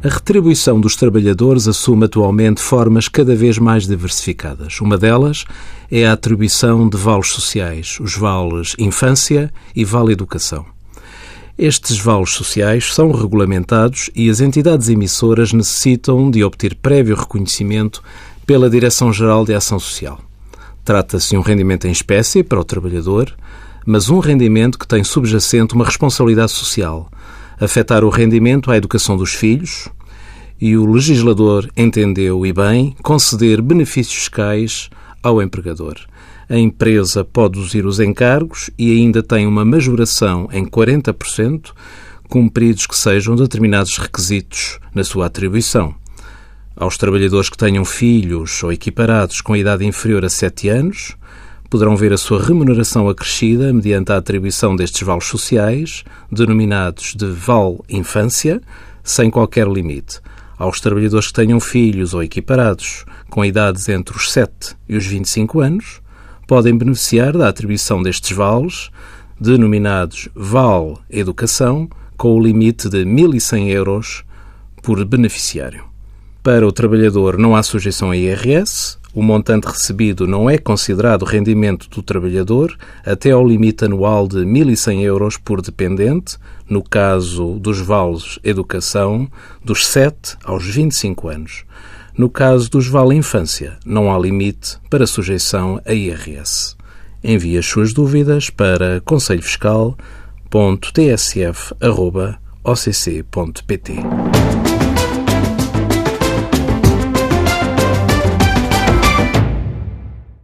A retribuição dos trabalhadores assume atualmente formas cada vez mais diversificadas. Uma delas é a atribuição de vales sociais, os vales infância e vale educação. Estes vales sociais são regulamentados e as entidades emissoras necessitam de obter prévio reconhecimento pela Direção-Geral de Ação Social. Trata-se de um rendimento em espécie para o trabalhador, mas um rendimento que tem subjacente uma responsabilidade social, afetar o rendimento à educação dos filhos, e o legislador entendeu, e bem, conceder benefícios fiscais ao empregador. A empresa pode reduzir os encargos e ainda tem uma majoração em 40%, cumpridos que sejam determinados requisitos na sua atribuição. Aos trabalhadores que tenham filhos ou equiparados com idade inferior a 7 anos, poderão ver a sua remuneração acrescida mediante a atribuição destes vales sociais, denominados de Val Infância, sem qualquer limite. Aos trabalhadores que tenham filhos ou equiparados com idades entre os 7 e os 25 anos, podem beneficiar da atribuição destes vales, denominados Val Educação, com o limite de 1.100 euros por beneficiário. Para o trabalhador não há sujeição a IRS, o montante recebido não é considerado rendimento do trabalhador até ao limite anual de 1.100 euros por dependente, no caso dos vales educação, dos 7 aos 25 anos. No caso dos vale infância, não há limite para sujeição a IRS. Envie as suas dúvidas para conselhofiscal.tsf.occ.pt.